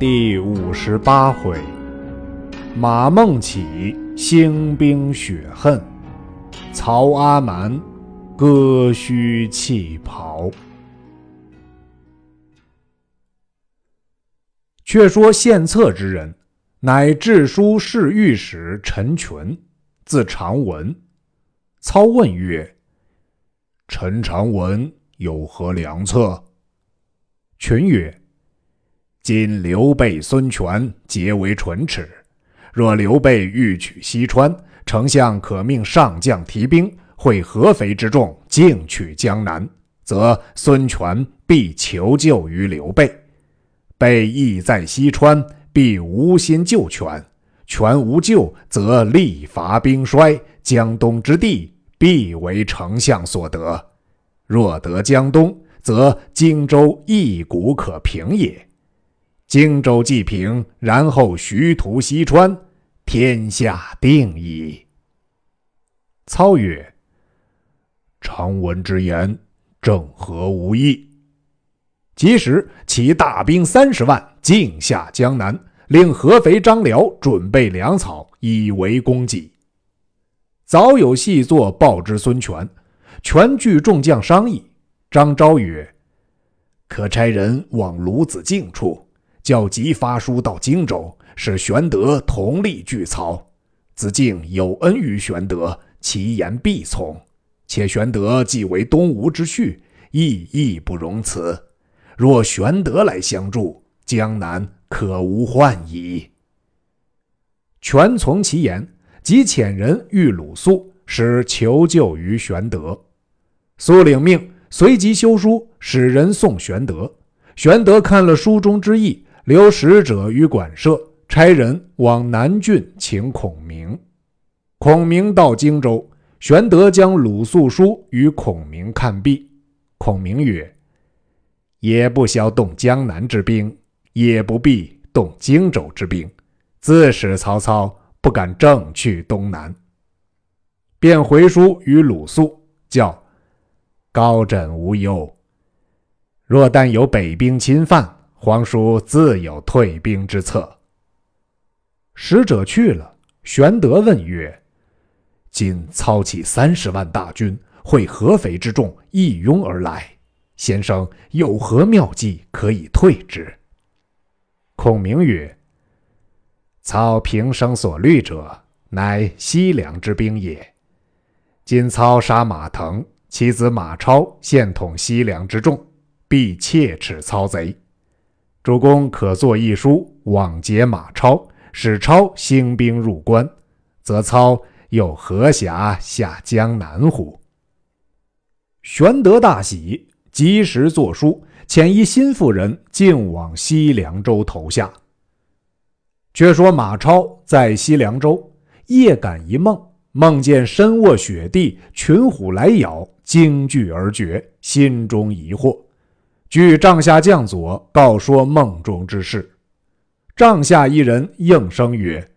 第五十八回，马孟起兴兵雪恨，曹阿瞒割须弃袍。却说献策之人，乃治书侍御史陈群，字长文。操问曰：“陈长文有何良策？”群曰：“今刘备、孙权结为唇齿，若刘备欲取西川，丞相可命上将提兵，会合肥之众，进取江南，则孙权必求救于刘备。备意在西川，必无心救权。权无救，则力乏兵衰。”江东之地必为丞相所得，若得江东，则荆州一鼓可平也。荆州既平，然后徐图西川，天下定矣。操曰：“常闻之言，正合吾意。”即时起大兵三十万，进下江南，令合肥张辽准备粮草，以为供给。早有细作报之孙权，权聚众将商议。张昭曰：“可差人往鲁子敬处，叫急发书到荆州，使玄德同力拒曹。子敬有恩于玄德，其言必从。且玄德既为东吴之婿，亦义不容辞。若玄德来相助，江南可无患矣。”权从其言。即遣人遇鲁肃，使求救于玄德。苏领命，随即修书，使人送玄德。玄德看了书中之意，留使者于馆舍，差人往南郡请孔明。孔明到荆州，玄德将鲁肃书与孔明看毕。孔明曰：“也不消动江南之兵，也不必动荆州之兵，自使曹操。”不敢正去东南，便回书与鲁肃，叫高枕无忧。若但有北兵侵犯，皇叔自有退兵之策。使者去了，玄德问曰：“今操起三十万大军，会合肥之众，一拥而来，先生有何妙计可以退之？”孔明曰。操平生所虑者，乃西凉之兵也。今操杀马腾，其子马超现统西凉之众，必切齿操贼。主公可作一书，往结马超，使超兴兵入关，则操又何暇下江南乎？玄德大喜，及时作书，遣一心腹人径往西凉州投下。却说马超在西凉州，夜感一梦，梦见身卧雪地，群虎来咬，惊惧而绝，心中疑惑，据帐下将佐告说梦中之事。帐下一人应声曰：“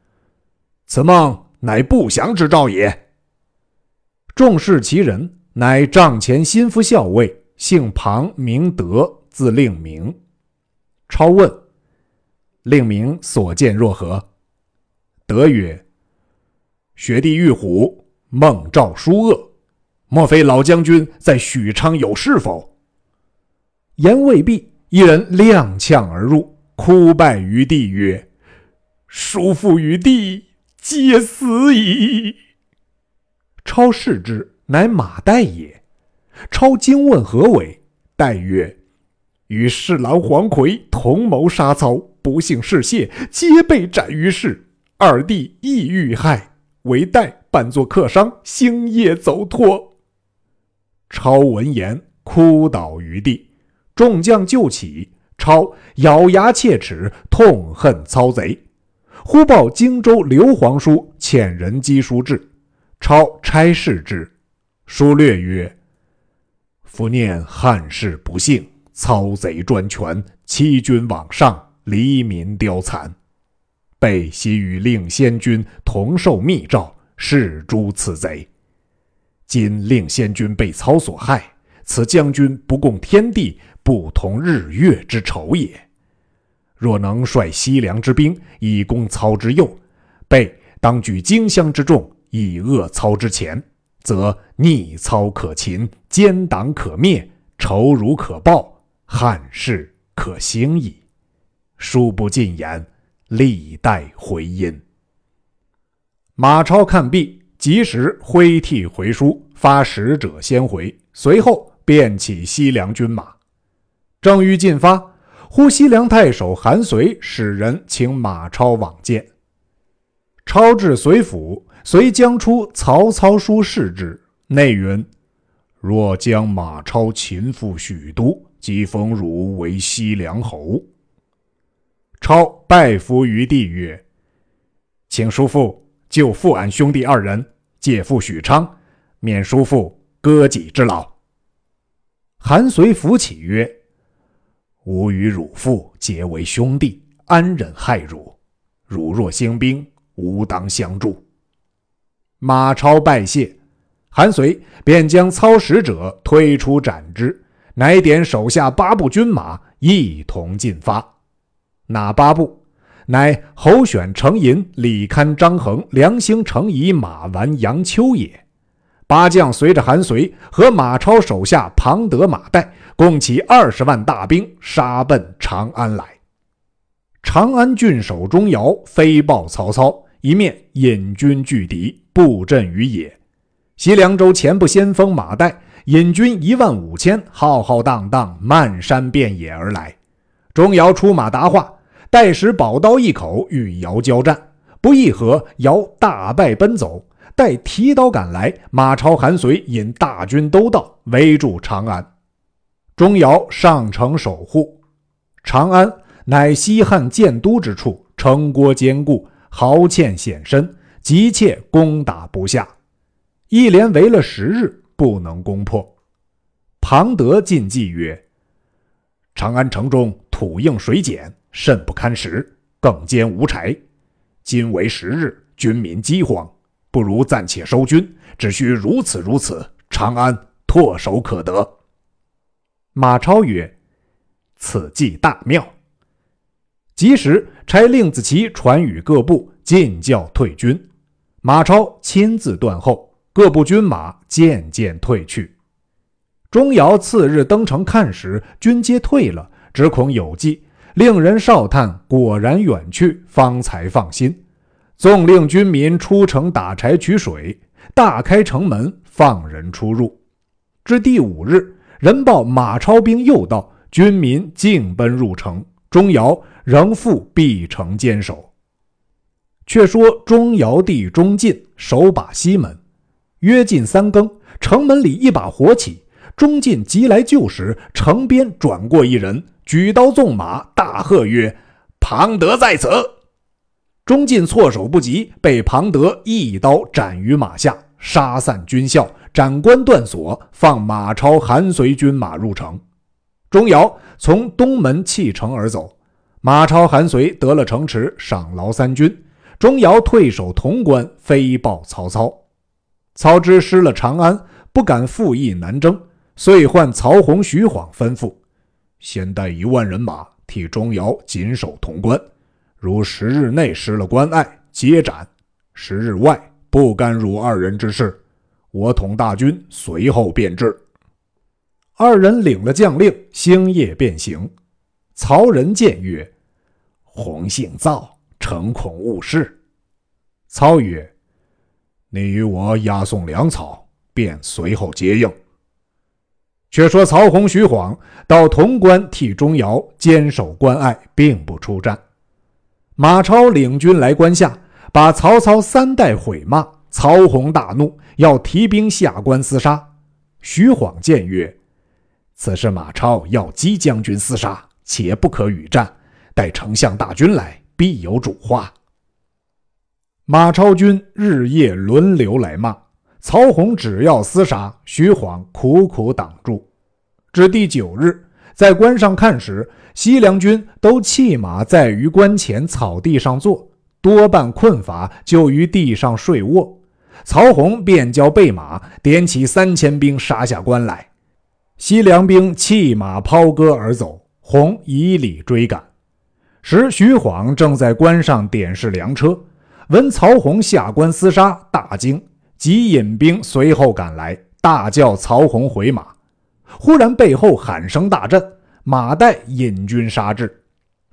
此梦乃不祥之兆也。”众视其人，乃帐前心腹校尉，姓庞，名德，字令明。超问。令明所见若何？德曰：“雪地遇虎，梦兆殊恶。莫非老将军在许昌有事否？”言未毕，一人踉跄而入，哭拜于地曰：“叔父与弟皆死矣。”超视之，乃马岱也。超惊问何为，岱曰：“与侍郎黄奎同谋杀操。”不幸事泄，皆被斩于市。二弟亦遇害，唯待扮作客商，星夜走脱。超闻言，哭倒于地。众将救起，超咬牙切齿，痛恨操贼。忽报荆州刘皇叔遣人赍书至，超差事之。书略曰：“夫念汉室不幸，操贼专权，欺君罔上。”黎民凋残，备悉与令先君同受密诏，誓诛此贼。今令先君被操所害，此将军不共天地，不同日月之仇也。若能率西凉之兵以攻操之右，备当举荆襄之众以扼操之前，则逆操可擒，奸党可灭，仇辱可报，汉室可兴矣。书不尽言，历代回音。马超看毕，及时挥涕回书，发使者先回。随后便起西凉军马，正欲进发，呼西凉太守韩遂使人请马超往见。超至随府，遂将出曹操书示之，内云：“若将马超擒赴许都，即封汝为西凉侯。”超拜伏于地曰：“请叔父。”救父俺兄弟二人，借父许昌，免叔父割己之劳。韩遂扶起曰：“吾与汝父结为兄弟，安忍害汝？汝若兴兵，吾当相助。”马超拜谢，韩遂便将操使者推出斩之，乃点手下八部军马一同进发。哪八部？乃侯选、程银、李堪、张衡、梁兴、程颐、马玩、杨秋也。八将随着韩遂和马超手下庞德、马岱，共起二十万大兵，杀奔长安来。长安郡守钟繇飞报曹操，一面引军拒敌，布阵于野。西凉州前部先锋马岱引军一万五千，浩浩荡荡漫山遍野而来。钟繇出马答话。待使宝刀一口，与姚交战，不一合，姚大败奔走。待提刀赶来，马超、韩遂引大军都到，围住长安。钟繇上城守护。长安乃西汉建都之处，城郭坚固，壕堑险深，急切攻打不下。一连围了十日，不能攻破。庞德进计曰：“长安城中土硬水碱。”甚不堪食，更兼无柴。今为十日，军民饥荒，不如暂且收军。只需如此如此，长安唾手可得。马超曰：“此计大妙。”及时差令子奇传与各部，进教退军。马超亲自断后，各部军马渐渐退去。钟繇次日登城看时，军皆退了，只恐有计。令人哨探，果然远去，方才放心。纵令军民出城打柴取水，大开城门，放人出入。至第五日，人报马超兵又到，军民尽奔入城。钟繇仍复闭城坚守。却说钟繇弟钟进守把西门，约近三更，城门里一把火起。钟进急来救时，城边转过一人。举刀纵马，大喝曰：“庞德在此！”钟进措手不及，被庞德一刀斩于马下，杀散军校，斩关断锁，放马超、韩遂军马入城。钟繇从东门弃城而走，马超、韩遂得了城池，赏劳三军。钟繇退守潼关，飞报曹操。曹植失了长安，不敢复议南征，遂唤曹洪、徐晃吩咐。先带一万人马替钟繇紧守潼关，如十日内失了关隘，皆斩；十日外不甘辱二人之事。我统大军随后便至。二人领了将令，星夜便行。曹仁见曰：“洪姓躁，诚恐误事。”操曰：“你与我押送粮草，便随后接应。”却说曹洪、徐晃到潼关替钟繇坚守关隘，并不出战。马超领军来关下，把曹操三代毁骂。曹洪大怒，要提兵下关厮杀。徐晃见曰：“此时马超要激将军厮杀，且不可与战。待丞相大军来，必有主话。”马超军日夜轮流来骂。曹洪只要厮杀，徐晃苦苦挡住。至第九日，在关上看时，西凉军都弃马在于关前草地上坐，多半困乏，就于地上睡卧。曹洪便叫备马，点起三千兵杀下关来。西凉兵弃马抛戈而走，洪以礼追赶。时徐晃正在关上点视粮车，闻曹洪下关厮杀，大惊，即引兵随后赶来，大叫曹洪回马。忽然背后喊声大震，马岱引军杀至。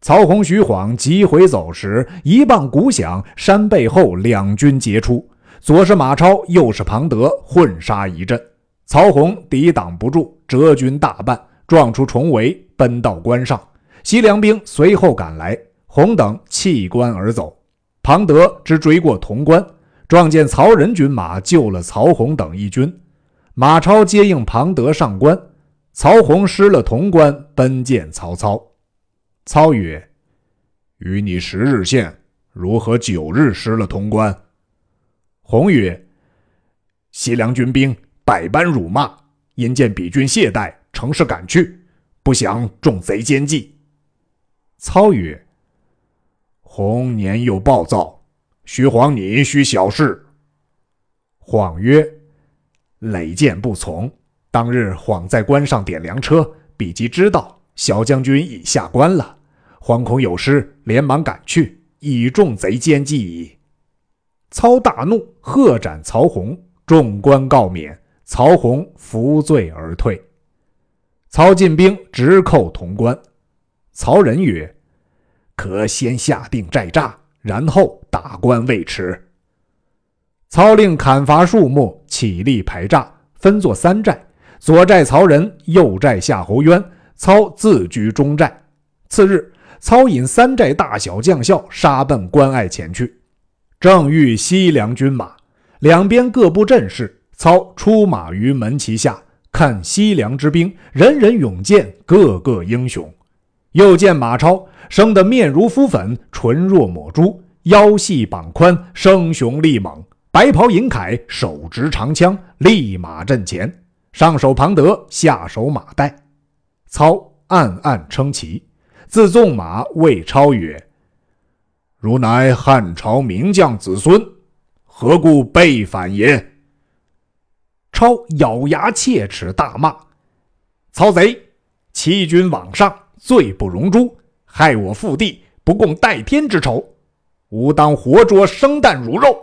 曹洪、徐晃急回走时，一棒鼓响，山背后两军截出，左是马超，右是庞德，混杀一阵。曹洪抵挡不住，折军大半，撞出重围，奔到关上。西凉兵随后赶来，洪等弃关而走。庞德只追过潼关，撞见曹仁军马，救了曹洪等一军。马超接应庞德上关，曹洪失了潼关，奔见曹操。操曰：“与你十日线，如何九日失了潼关？”洪曰：“西凉军兵百般辱骂，因见彼军懈怠，乘势赶去，不想中贼奸计。”操曰：“洪年幼暴躁，徐晃你须小事。”晃曰：“累见不从。当日晃在关上点粮车，比即知道。”小将军已下关了，惶恐有失，连忙赶去，以中贼奸计矣。操大怒，喝斩曹洪，众官告免，曹洪服罪而退。操进兵直叩潼关。曹仁曰：“可先下定寨栅，然后打关未迟。”操令砍伐树木，起立排栅，分作三寨：左寨曹仁，右寨夏侯渊。操自居中寨。次日，操引三寨大小将校杀奔关隘前去，正遇西凉军马，两边各部阵势。操出马于门旗下，看西凉之兵，人人勇健，个个英雄。又见马超生得面如敷粉，唇若抹珠，腰细膀宽，生雄力猛，白袍银铠，手执长枪，立马阵前，上手庞德，下手马岱。操暗暗称奇，自纵马谓超曰：“汝乃汉朝名将子孙，何故背反也？”超咬牙切齿，大骂：“曹贼，欺君罔上，罪不容诛，害我父弟，不共戴天之仇，吾当活捉生啖汝肉！”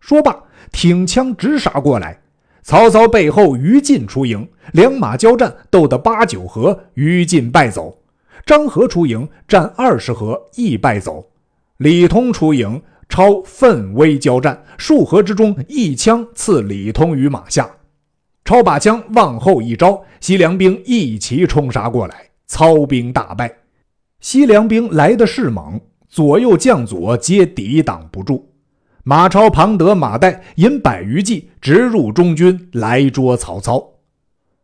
说罢，挺枪直杀过来。曹操背后，于禁出营，两马交战，斗得八九合，于禁败走。张合出营，战二十合，亦败走。李通出营，超奋威交战，数合之中，一枪刺李通于马下。超把枪往后一招，西凉兵一齐冲杀过来，操兵大败。西凉兵来的是猛，左右将佐皆抵挡不住。马超、庞德、马岱引百余骑直入中军来捉曹操。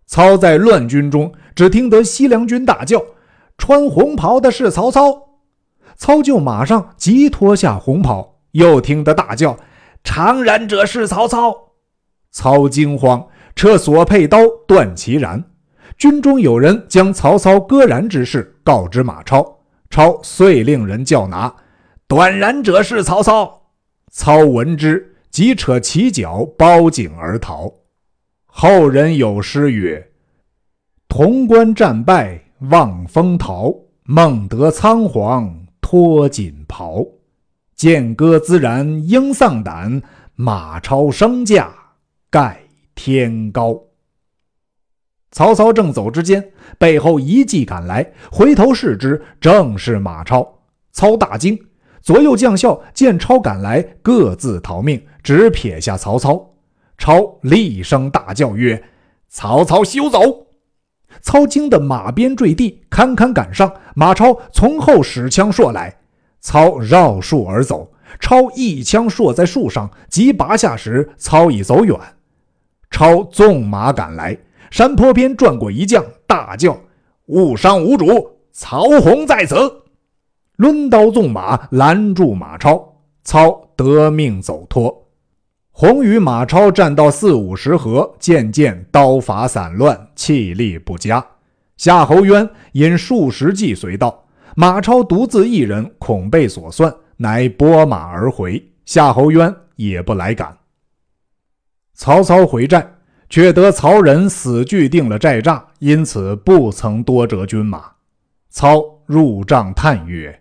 操在乱军中，只听得西凉军大叫：“穿红袍的是曹操！”操就马上急脱下红袍，又听得大叫：“长髯者是曹操！”操惊慌，撤所佩刀，断其髯。军中有人将曹操割髯之事告知马超，超遂令人叫拿：“短髯者是曹操！”操闻之，即扯其脚，包颈而逃。后人有诗曰：“潼关战败望风逃，孟德仓皇脱锦袍。剑戈自然应丧胆，马超升驾盖天高。”曹操正走之间，背后一骑赶来，回头视之，正是马超。操大惊。左右将校见超赶来，各自逃命，只撇下曹操。超厉声大叫曰：“曹操休走！”操惊得马鞭坠地，堪堪赶上。马超从后使枪搠来，操绕树而走。超一枪搠在树上，即拔下时，操已走远。超纵马赶来，山坡边转过一将，大叫：“误伤无主！曹洪在此！”抡刀纵马拦住马超，操得命走脱。洪与马超战到四五十合，渐渐刀法散乱，气力不佳。夏侯渊引数十骑随到，马超独自一人，恐被所算，乃拨马而回。夏侯渊也不来赶。曹操回寨，却得曹仁死拒定了寨栅，因此不曾多折军马。操。入帐叹曰：“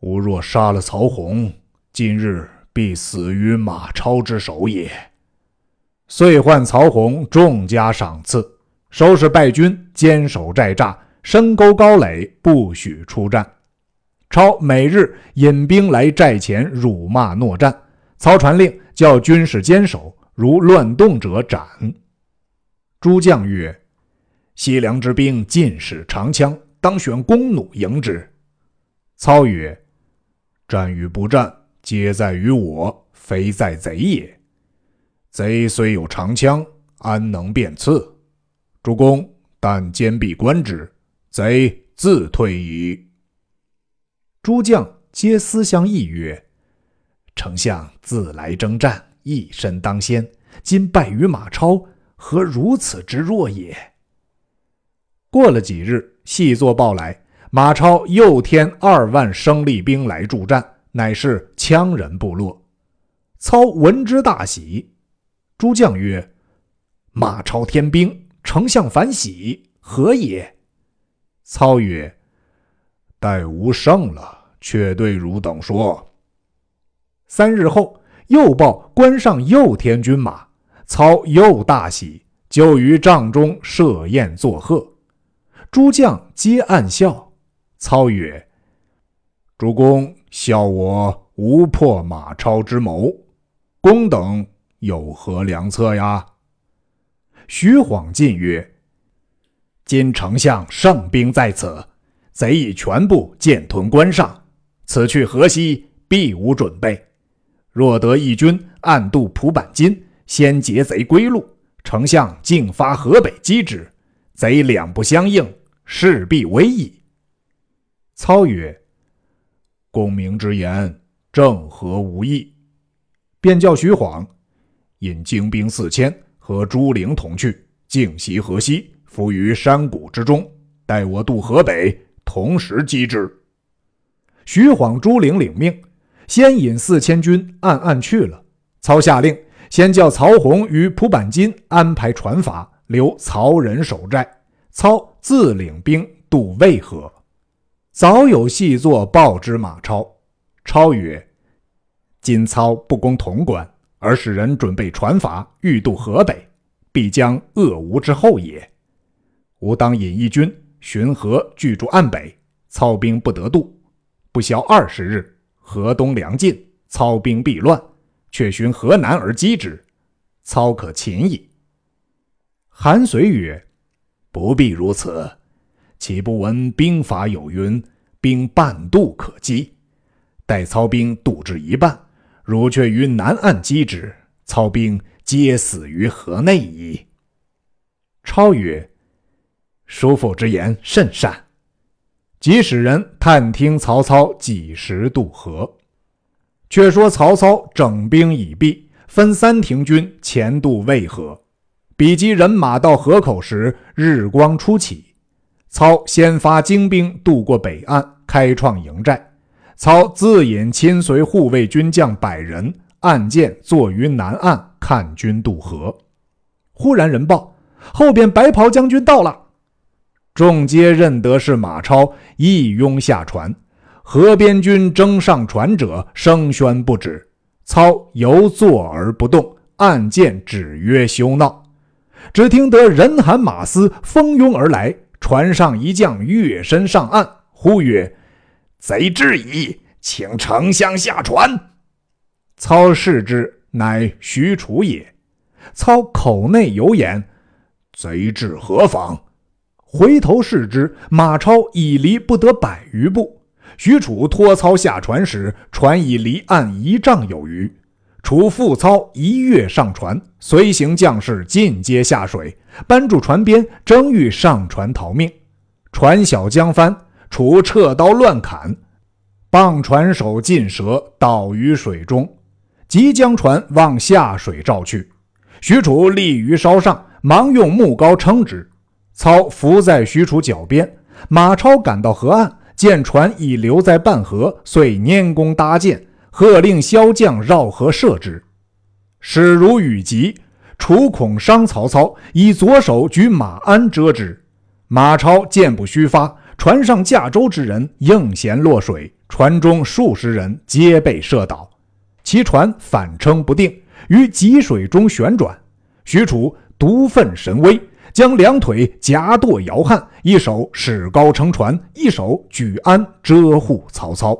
吾若杀了曹洪，今日必死于马超之手也。”遂唤曹洪重加赏赐，收拾败军，坚守寨栅，深沟高垒，不许出战。超每日引兵来寨前辱骂诺战，曹传令叫军士坚守，如乱动者斩。诸将曰：“西凉之兵尽使长枪，当选弓弩迎之。”操曰：“战与不战，皆在于我，非在贼也。”贼虽有长枪，安能便刺？主公但坚壁观之，贼自退矣。诸将皆思相议曰：“丞相自来征战，一身当先，今败于马超，何如此之弱也？”过了几日，细作报来，马超又添二万生力兵来助战，乃是羌人部落。操闻之大喜。诸将曰：“马超添兵，丞相反喜，何也？”操曰：“待吾胜了，却对汝等说。”三日后，又报关上又添军马，操又大喜，就于帐中设宴作贺。诸将皆暗笑。操曰：“主公笑我无破马超之谋，公等。”有何良策呀？徐晃进曰：“今丞相胜兵在此，贼已全部建屯关上，此去河西必无准备。若得义军暗渡蒲坂津，先劫贼归路，丞相竟发河北击之，贼两不相应，势必危矣。”操曰：“公明之言正合吾意。”便叫徐晃。引精兵四千和朱灵同去，径袭河西，伏于山谷之中，待我渡河北，同时击之。徐晃、朱灵领命，先引四千军暗暗去了。操下令，先叫曹洪与蒲坂金安排船筏，留曹仁守寨。操自领兵渡渭河。早有细作报之马超，超曰：“今操不攻潼关。”而使人准备船筏，欲渡河北，必将恶吴之后也。吾当引一军巡河，拒住岸北，操兵不得渡。不消二十日，河东粮尽，操兵必乱。却寻河南而击之，操可擒矣。韩遂曰：“不必如此，岂不闻兵法有云：‘兵半渡可击’？待操兵渡至一半。”汝却于南岸击之，操兵皆死于河内矣。超曰：“叔父之言甚善。”即使人探听曹操几时渡河。却说曹操整兵已毕，分三亭军前渡渭河。比及人马到河口时，日光初起。操先发精兵渡过北岸，开创营寨。操自引亲随护卫军将百人，按箭坐于南岸看军渡河。忽然人报，后边白袍将军到了。众皆认得是马超，一拥下船。河边军争上船者声喧不止。操犹坐而不动，按箭指曰：“休闹！”只听得人喊马嘶，蜂拥而来。船上一将跃身上岸，呼曰：贼至矣，请丞相下船。操视之，乃许褚也。操口内有言：“贼至何方？”回头视之，马超已离不得百余步。许褚拖操下船时，船已离岸一丈有余。楚复操一跃上船，随行将士尽皆下水，搬住船边，争欲上船逃命。船小将翻。楚撤刀乱砍，棒船手尽折，倒于水中。即将船往下水照去。许褚立于梢上，忙用木篙撑之。操伏在许褚脚边。马超赶到河岸，见船已留在半河，遂拈弓搭箭，喝令骁将绕河射之。始如雨急，楚恐伤曹操，以左手举马鞍遮之。马超箭不虚发。船上驾舟之人应弦落水，船中数十人皆被射倒，其船反撑不定，于急水中旋转。许褚独奋神威，将两腿夹舵摇撼，一手使高撑船，一手举鞍遮护曹操。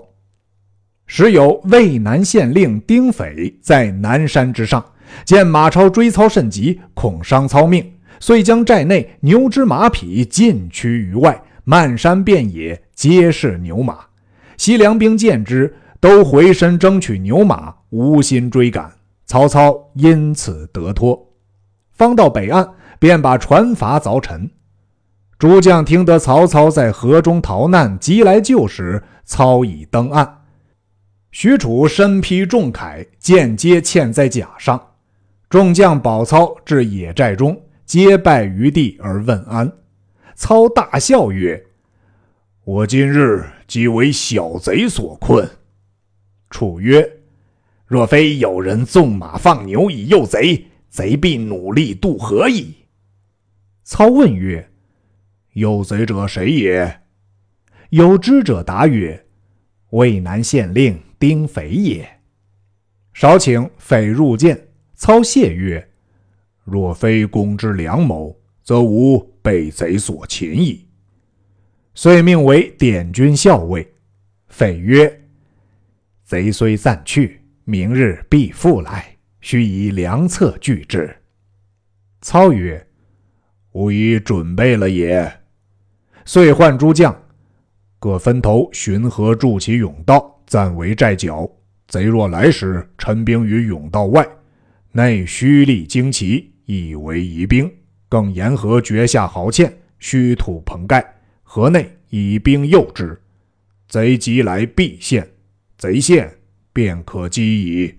时有渭南县令丁斐在南山之上，见马超追操甚急，恐伤操命，遂将寨内牛之马匹尽驱于外，漫山遍野皆是牛马。西凉兵见之，都回身争取牛马，无心追赶。曹操因此得脱。方到北岸，便把船筏凿沉。诸将听得曹操在河中逃难，急来救时，操已登岸。许褚身披重铠，剑皆嵌在甲上。众将保操至野寨中，皆拜于地而问安。操大笑曰：“我今日即为小贼所困。”楚曰：“若非有人纵马放牛以诱贼，贼必努力渡河矣。”操问曰：“诱贼者谁也？”有知者答曰：“渭南县令。”丁匪也。少顷，匪入见，操谢曰：“若非公之良谋，则吾被贼所擒矣。”遂命为点军校尉。匪曰：“贼虽暂去，明日必复来，须以良策拒之。”操曰：“吾已准备了也。”遂唤诸将，各分头巡河筑起甬道。暂为寨脚，贼若来时，陈兵于甬道外，内虚立旌旗，以为疑兵；更沿河掘下壕堑，虚土棚盖，河内以兵诱之。贼急来必陷，贼陷便可击矣。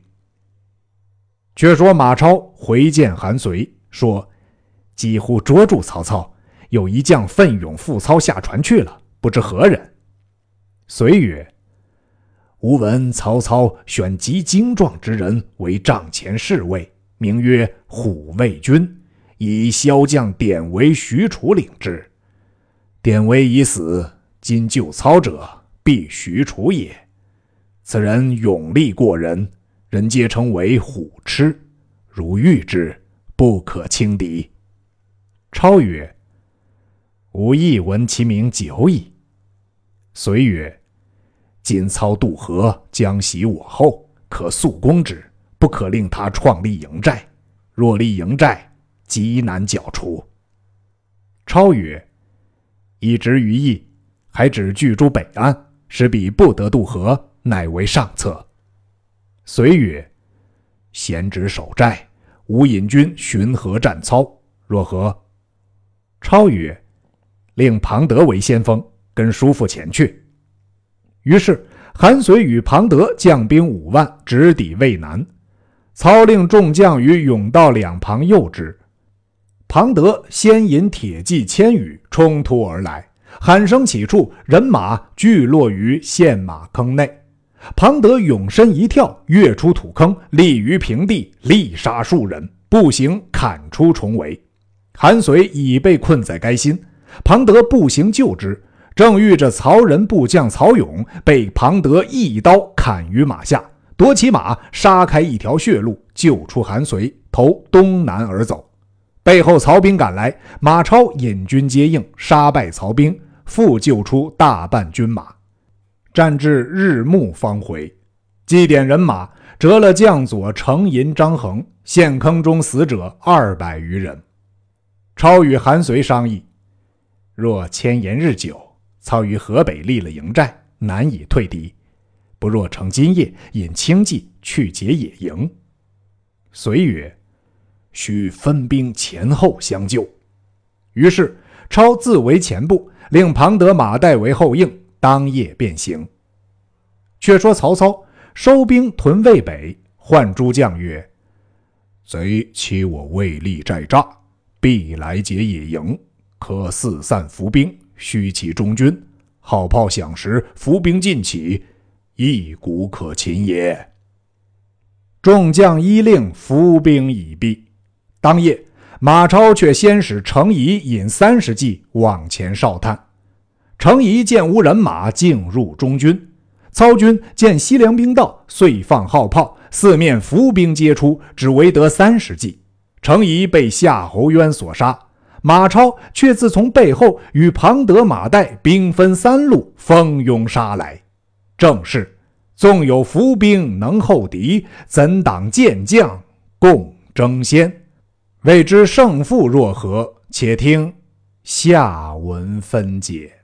却说马超回见韩遂，说：“几乎捉住曹操，有一将奋勇赴操下船去了，不知何人。”遂曰。吾闻曹操选极精壮之人为帐前侍卫，名曰虎卫军，以骁将典韦、许褚领之。典韦已死，今救操者必许褚也。此人勇力过人，人皆称为虎痴。如遇之，不可轻敌。超曰：“吾亦闻其名久矣。”遂曰。今操渡河，将袭我后，可速攻之，不可令他创立营寨。若立营寨，极难剿除。超曰：“以直于义，还只据诸北岸，使彼不得渡河，乃为上策。”遂曰：“贤侄守寨，吾引军巡河战操，若何？”超曰：“令庞德为先锋，跟叔父前去。”于是，韩遂与庞德将兵五万，直抵渭南。操令众将于甬道两旁诱之。庞德先引铁骑千余冲突而来，喊声起处，人马俱落于陷马坑内。庞德勇身一跳，跃出土坑，立于平地，力杀数人，步行砍出重围。韩遂已被困在该心，庞德步行救之。正遇着曹仁部将曹勇被庞德一刀砍于马下，夺其马，杀开一条血路，救出韩遂，投东南而走。背后曹兵赶来，马超引军接应，杀败曹兵，复救出大半军马，战至日暮方回。祭点人马，折了将佐程银、张衡，陷坑中死者二百余人。超与韩遂商议，若千言日久。操于河北立了营寨，难以退敌。不若乘今夜引轻骑去劫野营。遂曰：“需分兵前后相救。”于是超自为前部，令庞德、马岱为后应，当夜便行。却说曹操收兵屯渭北，唤诸将曰：“贼欺我未立寨栅，必来劫野营，可四散伏兵。”虚起中军，号炮响时，伏兵尽起，一鼓可擒也。众将依令，伏兵已毕。当夜，马超却先使程颐引三十骑往前哨探。程颐见无人马，径入中军。操军见西凉兵到，遂放号炮，四面伏兵皆出，只围得三十骑。程颐被夏侯渊所杀，马超却自从背后与庞德、马岱兵分三路，蜂拥杀来。正是：纵有伏兵能后敌，怎挡健将共争先？未知胜负若何？且听下文分解。